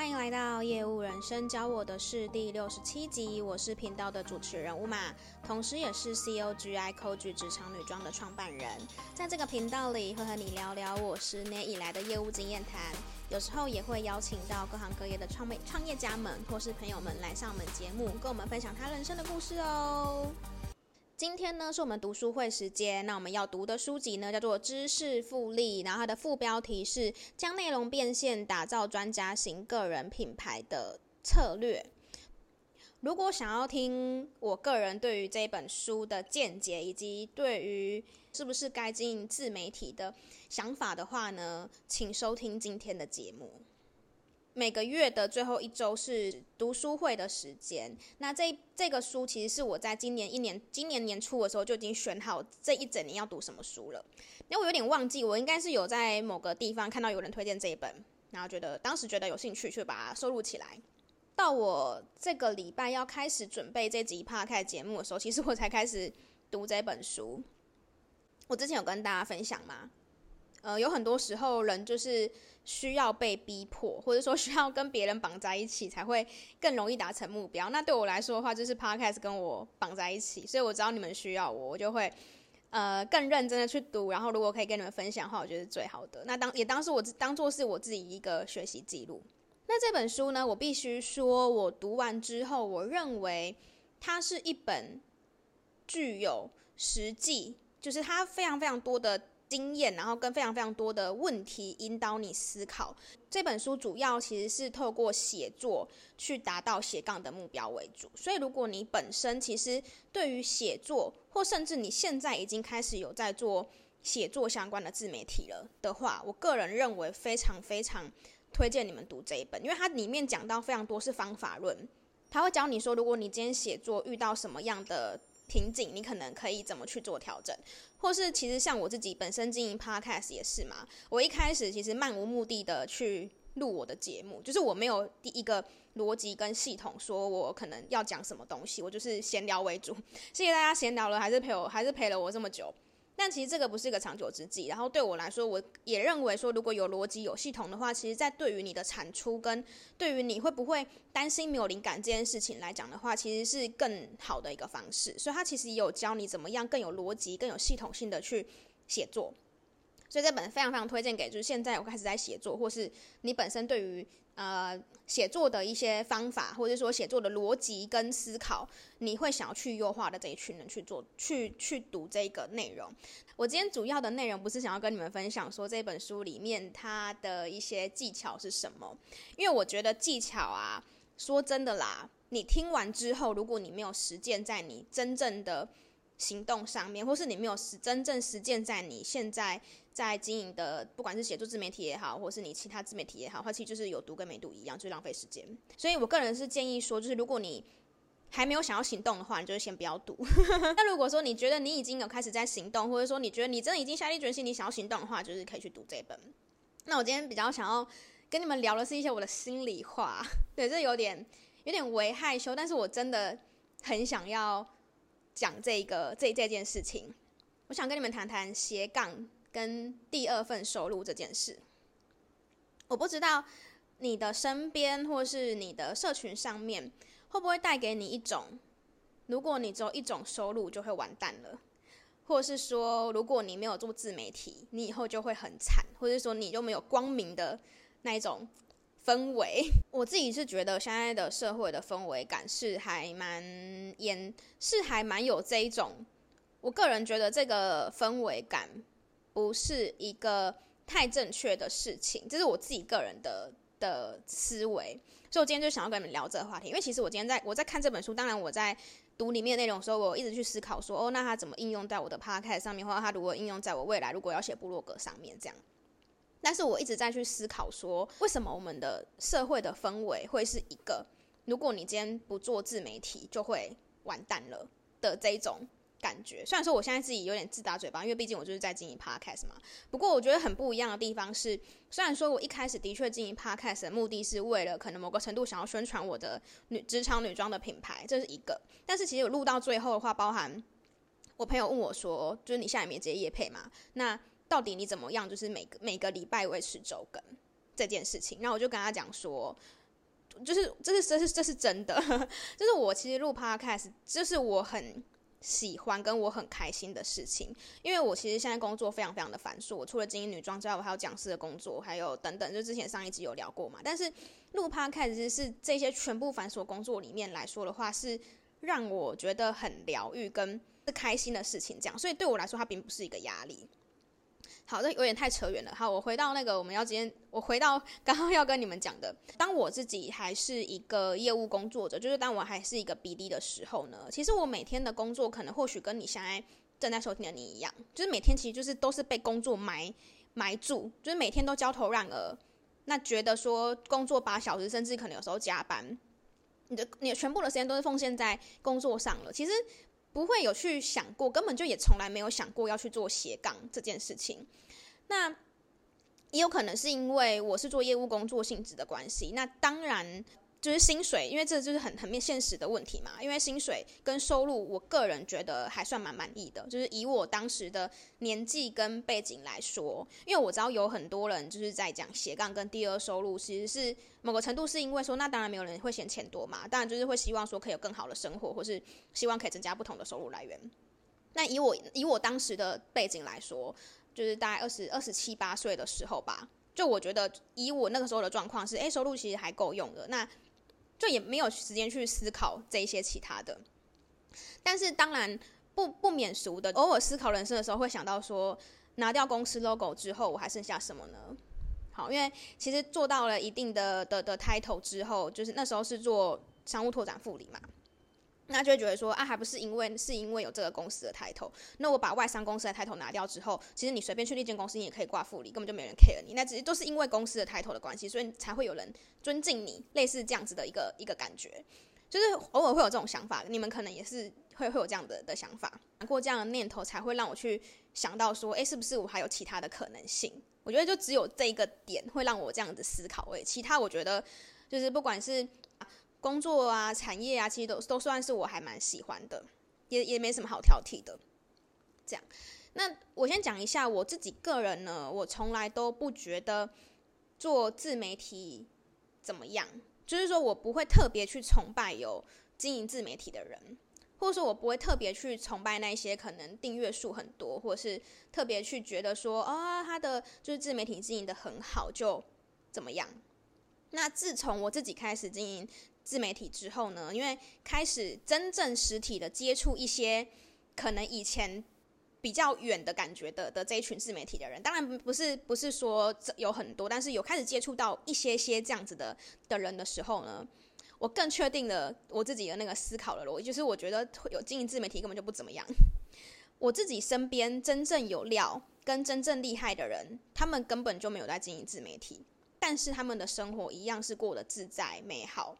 欢迎来到业务人生教我的事第六十七集，我是频道的主持人 Uma，同时也是 COGI Coach 职场女装的创办人。在这个频道里，会和你聊聊我十年以来的业务经验谈，有时候也会邀请到各行各业的创业创业家们或是朋友们来上我们节目，跟我们分享他人生的故事哦。今天呢，是我们读书会时间。那我们要读的书籍呢，叫做《知识复利》，然后它的副标题是“将内容变现，打造专家型个人品牌的策略”。如果想要听我个人对于这本书的见解，以及对于是不是该经营自媒体的想法的话呢，请收听今天的节目。每个月的最后一周是读书会的时间。那这这个书其实是我在今年一年今年年初的时候就已经选好这一整年要读什么书了。那我有点忘记，我应该是有在某个地方看到有人推荐这一本，然后觉得当时觉得有兴趣，就把它收录起来。到我这个礼拜要开始准备这集 Podcast 节目的时候，其实我才开始读这本书。我之前有跟大家分享吗？呃，有很多时候人就是需要被逼迫，或者说需要跟别人绑在一起，才会更容易达成目标。那对我来说的话，就是 Podcast 跟我绑在一起，所以我知道你们需要我，我就会呃更认真的去读。然后如果可以跟你们分享的话，我觉得是最好的。那当也当是我当做是我自己一个学习记录。那这本书呢，我必须说，我读完之后，我认为它是一本具有实际，就是它非常非常多的。经验，然后跟非常非常多的问题引导你思考。这本书主要其实是透过写作去达到斜杠的目标为主。所以，如果你本身其实对于写作，或甚至你现在已经开始有在做写作相关的自媒体了的话，我个人认为非常非常推荐你们读这一本，因为它里面讲到非常多是方法论，它会教你说，如果你今天写作遇到什么样的瓶颈，你可能可以怎么去做调整，或是其实像我自己本身经营 Podcast 也是嘛。我一开始其实漫无目的的去录我的节目，就是我没有第一个逻辑跟系统，说我可能要讲什么东西，我就是闲聊为主。谢谢大家闲聊了，还是陪我，还是陪了我这么久。但其实这个不是一个长久之计。然后对我来说，我也认为说，如果有逻辑、有系统的话，其实，在对于你的产出跟对于你会不会担心没有灵感这件事情来讲的话，其实是更好的一个方式。所以，他其实也有教你怎么样更有逻辑、更有系统性的去写作。所以这本非常非常推荐给就是现在我开始在写作，或是你本身对于呃写作的一些方法，或者说写作的逻辑跟思考，你会想要去优化的这一群人去做，去去读这个内容。我今天主要的内容不是想要跟你们分享说这本书里面它的一些技巧是什么，因为我觉得技巧啊，说真的啦，你听完之后，如果你没有实践在你真正的行动上面，或是你没有实真正实践在你现在。在经营的，不管是写作自媒体也好，或是你其他自媒体也好，它其实就是有读跟没读一样，就是浪费时间。所以我个人是建议说，就是如果你还没有想要行动的话，你就先不要读。那如果说你觉得你已经有开始在行动，或者说你觉得你真的已经下定决心，你想要行动的话，就是可以去读这本。那我今天比较想要跟你们聊的是一些我的心里话，对，这有点有点微害羞，但是我真的很想要讲这个这这件事情。我想跟你们谈谈斜杠。跟第二份收入这件事，我不知道你的身边或是你的社群上面会不会带给你一种，如果你只有一种收入就会完蛋了，或是说如果你没有做自媒体，你以后就会很惨，或者说你就没有光明的那一种氛围。我自己是觉得现在的社会的氛围感是还蛮严，是还蛮有这一种，我个人觉得这个氛围感。不是一个太正确的事情，这是我自己个人的的思维，所以我今天就想要跟你们聊这个话题。因为其实我今天在我在看这本书，当然我在读里面内容的时候，我一直去思考说，哦，那它怎么应用在我的 podcast 上面，或者它如果应用在我未来如果要写部落格上面这样。但是我一直在去思考说，为什么我们的社会的氛围会是一个，如果你今天不做自媒体就会完蛋了的这种。感觉虽然说我现在自己有点自打嘴巴，因为毕竟我就是在经营 podcast 嘛。不过我觉得很不一样的地方是，虽然说我一开始的确经营 podcast 的目的是为了可能某个程度想要宣传我的女职场女装的品牌，这是一个。但是其实我录到最后的话，包含我朋友问我说，就是你下面没接业配嘛？那到底你怎么样？就是每个每个礼拜维持周更这件事情，那我就跟他讲说。就是这是这是这是真的，就是我其实录 podcast，就是我很喜欢跟我很开心的事情，因为我其实现在工作非常非常的繁琐，我除了经营女装之外，我还有讲师的工作，还有等等，就之前上一集有聊过嘛。但是录 p 开始是这些全部繁琐工作里面来说的话，是让我觉得很疗愈跟是开心的事情，这样，所以对我来说，它并不是一个压力。好，这有点太扯远了。好，我回到那个我们要今天，我回到 刚刚要跟你们讲的，当我自己还是一个业务工作者，就是当我还是一个 BD 的时候呢，其实我每天的工作可能或许跟你现在正在收听的你一样，就是每天其实就是都是被工作埋埋住，就是每天都焦头烂额，那觉得说工作八小时，甚至可能有时候加班，你的你的全部的时间都是奉献在工作上了，其实。不会有去想过，根本就也从来没有想过要去做斜杠这件事情。那也有可能是因为我是做业务工作性质的关系。那当然。就是薪水，因为这就是很很面现实的问题嘛。因为薪水跟收入，我个人觉得还算蛮满意的。就是以我当时的年纪跟背景来说，因为我知道有很多人就是在讲斜杠跟第二收入，其实是某个程度是因为说，那当然没有人会嫌钱多嘛。当然就是会希望说可以有更好的生活，或是希望可以增加不同的收入来源。那以我以我当时的背景来说，就是大概二十二十七八岁的时候吧，就我觉得以我那个时候的状况是，诶，收入其实还够用的。那就也没有时间去思考这一些其他的，但是当然不不免俗的，偶尔思考人生的时候，会想到说，拿掉公司 logo 之后，我还剩下什么呢？好，因为其实做到了一定的的的 title 之后，就是那时候是做商务拓展副理嘛。那就会觉得说啊，还不是因为是因为有这个公司的 title。那我把外商公司的 title 拿掉之后，其实你随便去那间公司，你也可以挂副理，根本就没人 care 你。那只是都是因为公司的 title 的关系，所以才会有人尊敬你，类似这样子的一个一个感觉。就是偶尔会有这种想法，你们可能也是会会有这样的的想法。不过这样的念头才会让我去想到说，诶，是不是我还有其他的可能性？我觉得就只有这一个点会让我这样子思考。诶，其他我觉得就是不管是。工作啊，产业啊，其实都都算是我还蛮喜欢的，也也没什么好挑剔的。这样，那我先讲一下我自己个人呢，我从来都不觉得做自媒体怎么样，就是说我不会特别去崇拜有经营自媒体的人，或者说我不会特别去崇拜那些可能订阅数很多，或者是特别去觉得说啊、哦，他的就是自媒体经营的很好就怎么样。那自从我自己开始经营。自媒体之后呢，因为开始真正实体的接触一些可能以前比较远的感觉的的这一群自媒体的人，当然不是不是说有很多，但是有开始接触到一些些这样子的的人的时候呢，我更确定了我自己的那个思考的逻辑，就是我觉得有经营自媒体根本就不怎么样。我自己身边真正有料跟真正厉害的人，他们根本就没有在经营自媒体，但是他们的生活一样是过得自在美好。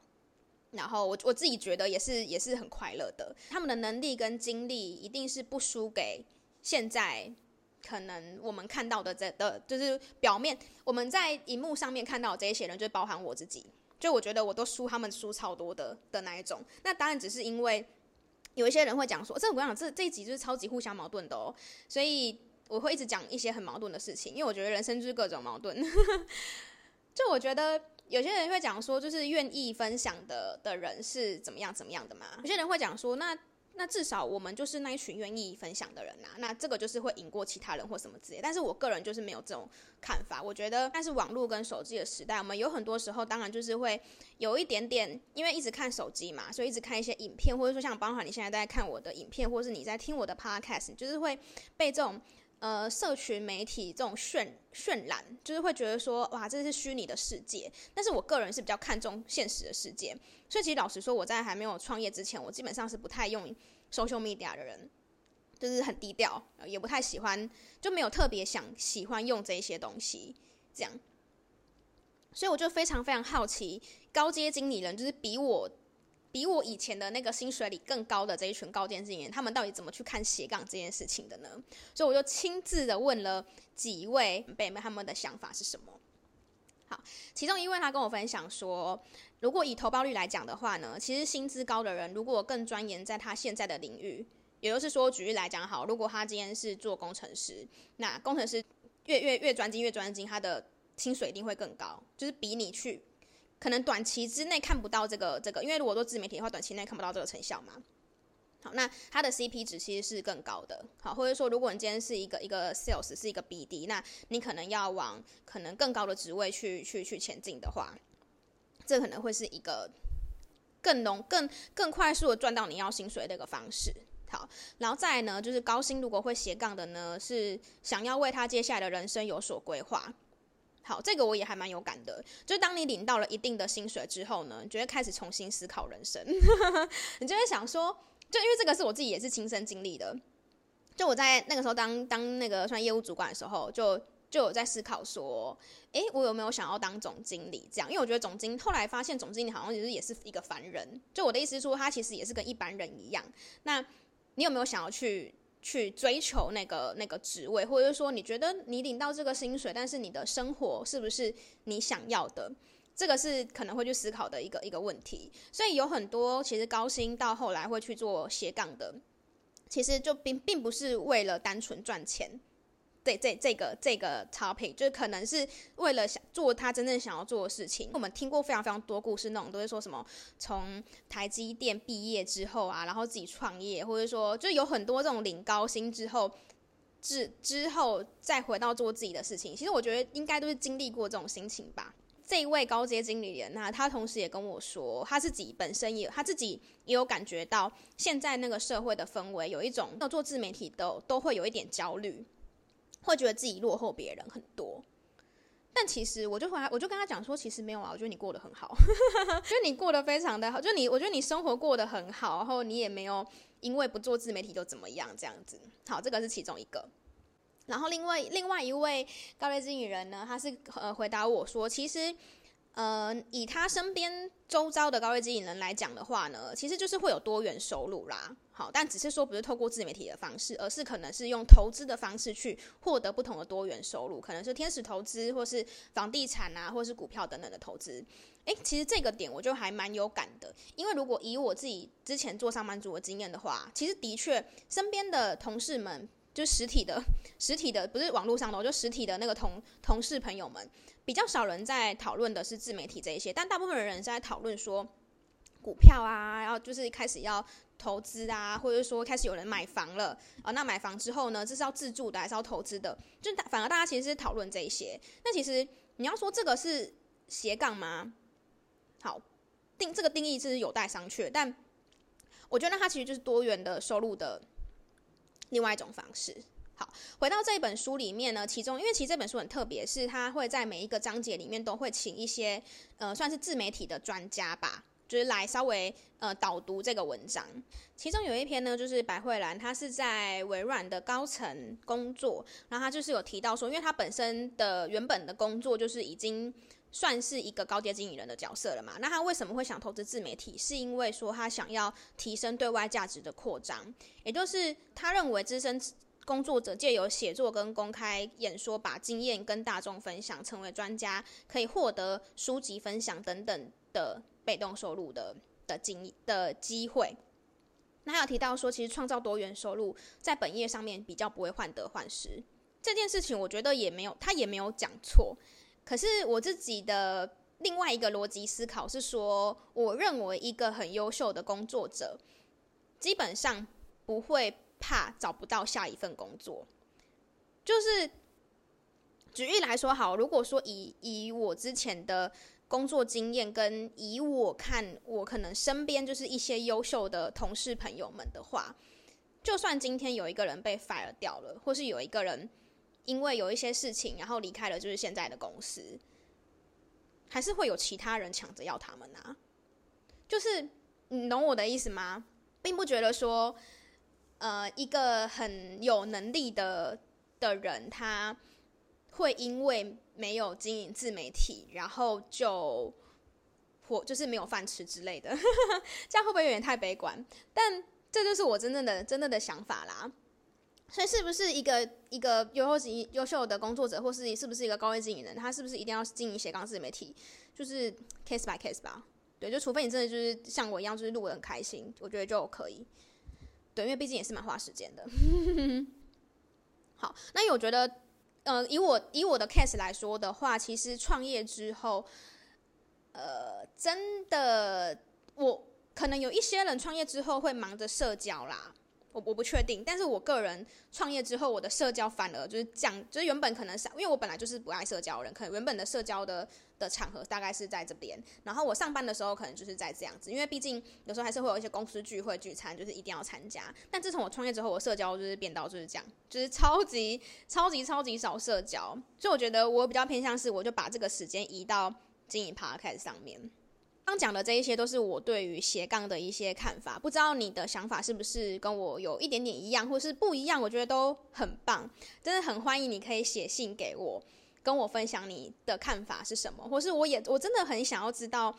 然后我我自己觉得也是也是很快乐的，他们的能力跟精力一定是不输给现在可能我们看到的这的，就是表面我们在荧幕上面看到的这些人，就包含我自己，就我觉得我都输他们输超多的的那一种。那当然只是因为有一些人会讲说，这我跟你讲，这这一集就是超级互相矛盾的哦，所以我会一直讲一些很矛盾的事情，因为我觉得人生就是各种矛盾，就我觉得。有些人会讲说，就是愿意分享的的人是怎么样怎么样的嘛？有些人会讲说，那那至少我们就是那一群愿意分享的人呐、那这个就是会赢过其他人或什么之类。但是我个人就是没有这种看法，我觉得，但是网络跟手机的时代，我们有很多时候当然就是会有一点点，因为一直看手机嘛，所以一直看一些影片，或者说像包括你现在在看我的影片，或是你在听我的 podcast，就是会被这种。呃，社群媒体这种渲渲染，就是会觉得说，哇，这是虚拟的世界。但是我个人是比较看重现实的世界，所以其实老实说，我在还没有创业之前，我基本上是不太用 social media 的人，就是很低调，也不太喜欢，就没有特别想喜欢用这些东西，这样。所以我就非常非常好奇，高阶经理人就是比我。比我以前的那个薪水里更高的这一群高阶经理人，他们到底怎么去看斜杠这件事情的呢？所以我就亲自的问了几位前辈们，他们的想法是什么？好，其中一位他跟我分享说，如果以投报率来讲的话呢，其实薪资高的人，如果更钻研在他现在的领域，也就是说，举例来讲，好，如果他今天是做工程师，那工程师越越越专精越专精，他的薪水一定会更高，就是比你去。可能短期之内看不到这个这个，因为如果做自媒体的话，短期内看不到这个成效嘛。好，那它的 CP 值其实是更高的。好，或者说，如果你今天是一个一个 sales，是一个 BD，那你可能要往可能更高的职位去去去前进的话，这可能会是一个更浓、更更快速的赚到你要薪水的一个方式。好，然后再呢，就是高薪如果会斜杠的呢，是想要为他接下来的人生有所规划。好，这个我也还蛮有感的。就是当你领到了一定的薪水之后呢，你就会开始重新思考人生，你就会想说。就因为这个是我自己也是亲身经历的，就我在那个时候当当那个算业务主管的时候，就就有在思考说，诶，我有没有想要当总经理这样？因为我觉得总经后来发现总经理好像其实也是一个凡人。就我的意思是说，他其实也是跟一般人一样。那你有没有想要去去追求那个那个职位，或者说你觉得你领到这个薪水，但是你的生活是不是你想要的？这个是可能会去思考的一个一个问题，所以有很多其实高薪到后来会去做斜杠的，其实就并并不是为了单纯赚钱，这这个这个 topic，就是可能是为了想做他真正想要做的事情。我们听过非常非常多故事，那种都会说什么从台积电毕业之后啊，然后自己创业，或者说就有很多这种领高薪之后，之之后再回到做自己的事情。其实我觉得应该都是经历过这种心情吧。这一位高阶经理人，那他同时也跟我说，他自己本身也他自己也有感觉到，现在那个社会的氛围有一种要做自媒体都都会有一点焦虑，会觉得自己落后别人很多。但其实我就回来，我就跟他讲说，其实没有啊，我觉得你过得很好，就你过得非常的好，就你我觉得你生活过得很好，然后你也没有因为不做自媒体就怎么样这样子。好，这个是其中一个。然后另外另外一位高阶经理人呢，他是呃回答我说，其实呃以他身边周遭的高阶经理人来讲的话呢，其实就是会有多元收入啦。好，但只是说不是透过自媒体的方式，而是可能是用投资的方式去获得不同的多元收入，可能是天使投资，或是房地产啊，或是股票等等的投资。诶，其实这个点我就还蛮有感的，因为如果以我自己之前做上班族的经验的话，其实的确身边的同事们。就实体的，实体的不是网络上的，就实体的那个同同事朋友们，比较少人在讨论的是自媒体这一些，但大部分的人是在讨论说股票啊，然后就是开始要投资啊，或者说开始有人买房了啊，那买房之后呢，这是要自住的还是要投资的？就反而大家其实是讨论这一些。那其实你要说这个是斜杠吗？好，定这个定义是有待商榷，但我觉得它其实就是多元的收入的。另外一种方式，好，回到这一本书里面呢，其中因为其实这本书很特别，是它会在每一个章节里面都会请一些呃算是自媒体的专家吧，就是来稍微呃导读这个文章。其中有一篇呢，就是白慧兰，她是在微软的高层工作，然后她就是有提到说，因为她本身的原本的工作就是已经。算是一个高阶经理人的角色了嘛？那他为什么会想投资自媒体？是因为说他想要提升对外价值的扩张，也就是他认为资深工作者借由写作跟公开演说，把经验跟大众分享，成为专家，可以获得书籍分享等等的被动收入的的经的机会。那他有提到说，其实创造多元收入在本业上面比较不会患得患失这件事情，我觉得也没有，他也没有讲错。可是我自己的另外一个逻辑思考是说，我认为一个很优秀的工作者，基本上不会怕找不到下一份工作。就是举例来说，好，如果说以以我之前的工作经验，跟以我看我可能身边就是一些优秀的同事朋友们的话，就算今天有一个人被 fire 掉了，或是有一个人。因为有一些事情，然后离开了，就是现在的公司，还是会有其他人抢着要他们啊。就是你懂我的意思吗？并不觉得说，呃，一个很有能力的的人，他会因为没有经营自媒体，然后就或就是没有饭吃之类的。这样会不会有点太悲观？但这就是我真正的真正的想法啦。所以是不是一个一个优秀优秀的工作者，或是是不是一个高位经理人，他是不是一定要经营斜杠自媒体？就是 case by case 吧。对，就除非你真的就是像我一样，就是录的很开心，我觉得就可以。对，因为毕竟也是蛮花时间的。好，那我觉得，呃，以我以我的 case 来说的话，其实创业之后，呃，真的，我可能有一些人创业之后会忙着社交啦。我我不确定，但是我个人创业之后，我的社交反而就是降，就是原本可能是，因为我本来就是不爱社交的人，可能原本的社交的的场合大概是在这边，然后我上班的时候可能就是在这样子，因为毕竟有时候还是会有一些公司聚会聚餐，就是一定要参加。但自从我创业之后，我社交就是变到就是这样，就是超级超级超级少社交，所以我觉得我比较偏向是，我就把这个时间移到经营 Podcast 上面。刚讲的这一些都是我对于斜杠的一些看法，不知道你的想法是不是跟我有一点点一样，或是不一样？我觉得都很棒，真的很欢迎你可以写信给我，跟我分享你的看法是什么，或是我也我真的很想要知道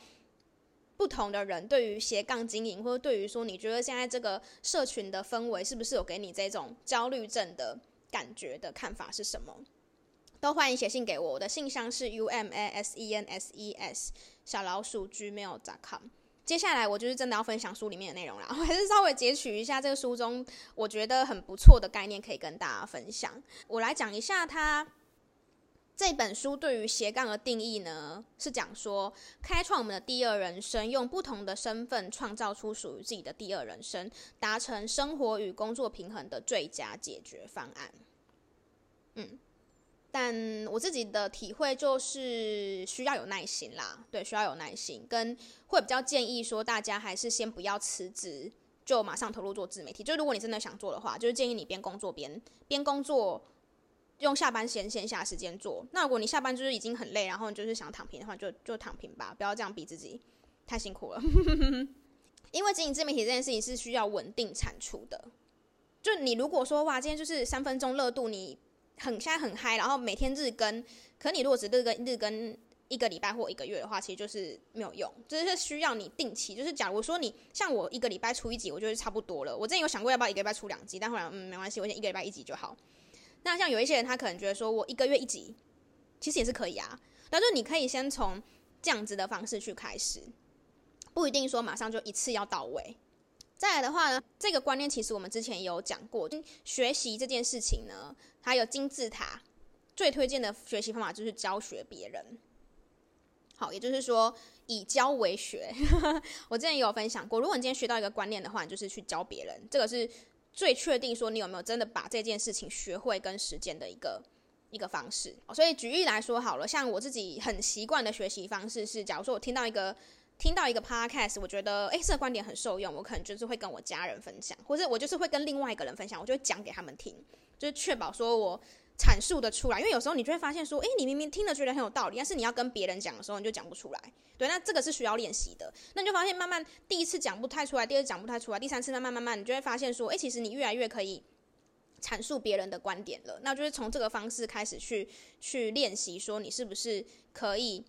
不同的人对于斜杠经营，或者对于说你觉得现在这个社群的氛围是不是有给你这种焦虑症的感觉的看法是什么？都欢迎写信给我，我的信箱是 u m a s e n s e s 小老鼠 gmail.com。接下来我就是真的要分享书里面的内容了，我还是稍微截取一下这个书中我觉得很不错的概念，可以跟大家分享。我来讲一下它这本书对于斜杠的定义呢，是讲说开创我们的第二人生，用不同的身份创造出属于自己的第二人生，达成生活与工作平衡的最佳解决方案。嗯。但我自己的体会就是需要有耐心啦，对，需要有耐心，跟会比较建议说大家还是先不要辞职，就马上投入做自媒体。就如果你真的想做的话，就是建议你边工作边边工作，用下班闲闲暇时间做。那如果你下班就是已经很累，然后你就是想躺平的话，就就躺平吧，不要这样逼自己，太辛苦了。因为经营自媒体这件事情是需要稳定产出的。就你如果说哇，今天就是三分钟热度，你。很现在很嗨，然后每天日更，可你如果只日更日更一个礼拜或一个月的话，其实就是没有用，就是需要你定期。就是假如说你像我一个礼拜出一集，我觉得差不多了。我之前有想过要不要一个礼拜出两集，但后来嗯没关系，我先一个礼拜一集就好。那像有一些人，他可能觉得说我一个月一集，其实也是可以啊。但是你可以先从这样子的方式去开始，不一定说马上就一次要到位。再来的话呢，这个观念其实我们之前也有讲过。学习这件事情呢，还有金字塔最推荐的学习方法就是教学别人。好，也就是说以教为学。我之前也有分享过，如果你今天学到一个观念的话，你就是去教别人，这个是最确定说你有没有真的把这件事情学会跟实践的一个一个方式。所以举例来说好了，像我自己很习惯的学习方式是，假如说我听到一个。听到一个 podcast，我觉得诶，这个观点很受用，我可能就是会跟我家人分享，或者我就是会跟另外一个人分享，我就会讲给他们听，就是确保说我阐述的出来。因为有时候你就会发现说，诶，你明明听了觉得很有道理，但是你要跟别人讲的时候，你就讲不出来。对，那这个是需要练习的。那你就发现慢慢第一次讲不太出来，第二次讲不太出来，第三次慢慢慢慢，你就会发现说，诶，其实你越来越可以阐述别人的观点了。那就是从这个方式开始去去练习，说你是不是可以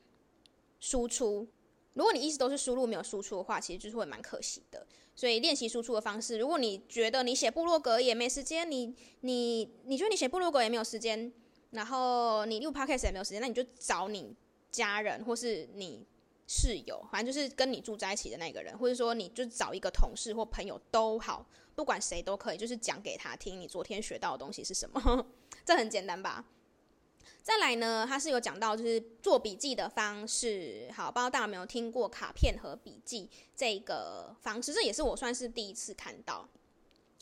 输出。如果你一直都是输入没有输出的话，其实就是会蛮可惜的。所以练习输出的方式，如果你觉得你写部落格也没时间，你你你觉得你写部落格也没有时间，然后你录 podcast 也没有时间，那你就找你家人或是你室友，反正就是跟你住在一起的那个人，或者说你就找一个同事或朋友都好，不管谁都可以，就是讲给他听你昨天学到的东西是什么，这很简单吧？再来呢，他是有讲到就是做笔记的方式，好，不知道大家有没有听过卡片和笔记这个方式？这也是我算是第一次看到，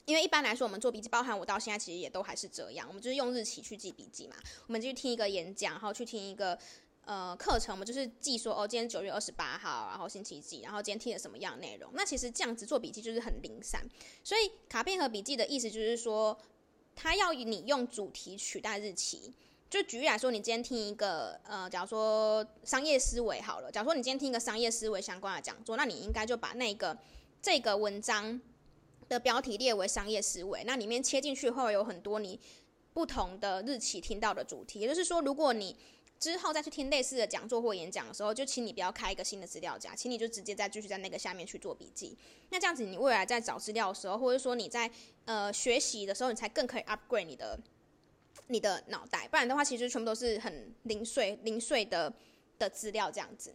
因为一般来说我们做笔记，包含我到现在其实也都还是这样，我们就是用日期去记笔记嘛，我们就去听一个演讲，然后去听一个呃课程，我们就是记说哦，今天九月二十八号，然后星期几，然后今天听了什么样的内容。那其实这样子做笔记就是很零散，所以卡片和笔记的意思就是说，他要你用主题取代日期。就举例来说，你今天听一个呃，假如说商业思维好了，假如说你今天听一个商业思维相关的讲座，那你应该就把那个这个文章的标题列为商业思维，那里面切进去会有很多你不同的日期听到的主题。也就是说，如果你之后再去听类似的讲座或演讲的时候，就请你不要开一个新的资料夹，请你就直接再继续在那个下面去做笔记。那这样子，你未来在找资料的时候，或者说你在呃学习的时候，你才更可以 upgrade 你的。你的脑袋，不然的话，其实全部都是很零碎、零碎的的资料这样子。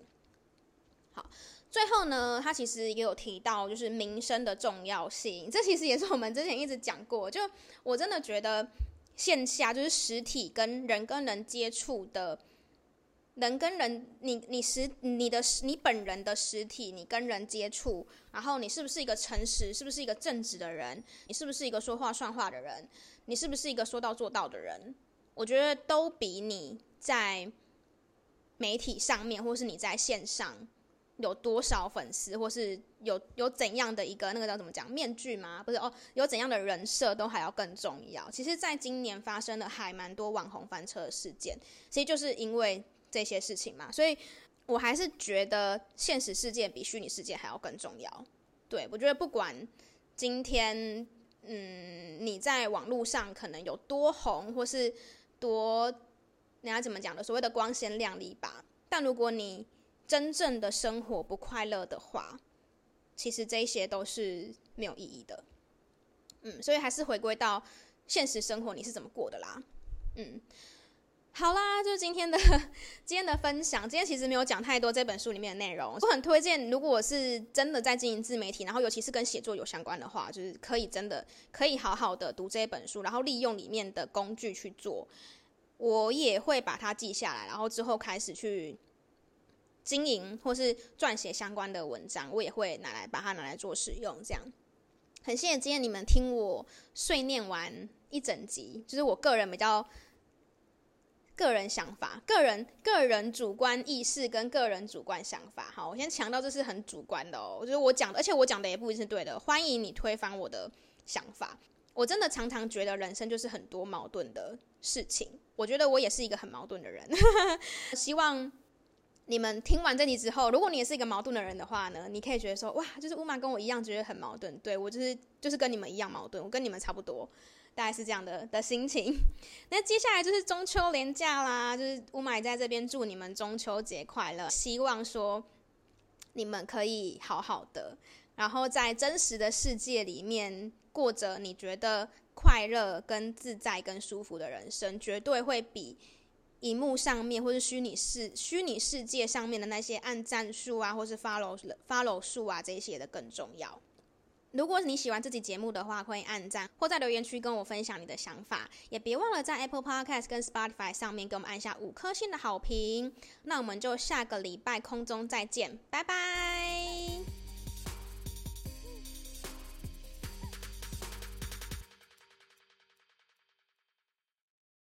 好，最后呢，他其实也有提到，就是民生的重要性。这其实也是我们之前一直讲过。就我真的觉得线下就是实体跟人跟人接触的人跟人，你你实你的你本人的实体，你跟人接触，然后你是不是一个诚实，是不是一个正直的人，你是不是一个说话算话的人，你是不是一个说到做到的人，我觉得都比你在媒体上面，或是你在线上有多少粉丝，或是有有怎样的一个那个叫怎么讲面具吗？不是哦，有怎样的人设都还要更重要。其实，在今年发生的还蛮多网红翻车的事件，其实就是因为。这些事情嘛，所以我还是觉得现实世界比虚拟世界还要更重要。对，我觉得不管今天，嗯，你在网络上可能有多红，或是多，人家怎么讲的，所谓的光鲜亮丽吧。但如果你真正的生活不快乐的话，其实这些都是没有意义的。嗯，所以还是回归到现实生活，你是怎么过的啦？嗯。好啦，就是今天的 今天的分享。今天其实没有讲太多这本书里面的内容。我很推荐，如果是真的在经营自媒体，然后尤其是跟写作有相关的话，就是可以真的可以好好的读这本书，然后利用里面的工具去做。我也会把它记下来，然后之后开始去经营或是撰写相关的文章，我也会拿来把它拿来做使用。这样，很谢谢今天你们听我碎念完一整集，就是我个人比较。个人想法、个人个人主观意识跟个人主观想法，好，我先强调这是很主观的哦。我觉得我讲的，而且我讲的也不一定是对的。欢迎你推翻我的想法。我真的常常觉得人生就是很多矛盾的事情。我觉得我也是一个很矛盾的人。希望你们听完这集之后，如果你也是一个矛盾的人的话呢，你可以觉得说，哇，就是乌玛跟我一样觉得很矛盾。对，我就是就是跟你们一样矛盾，我跟你们差不多。大概是这样的的心情。那接下来就是中秋连假啦，就是乌马在这边祝你们中秋节快乐，希望说你们可以好好的，然后在真实的世界里面过着你觉得快乐、跟自在、跟舒服的人生，绝对会比荧幕上面或是虚拟世虚拟世界上面的那些按赞数啊，或是 follow follow 数啊这些的更重要。如果你喜欢这集节目的话，欢迎按赞或在留言区跟我分享你的想法，也别忘了在 Apple Podcast 跟 Spotify 上面给我们按下五颗星的好评。那我们就下个礼拜空中再见，拜拜。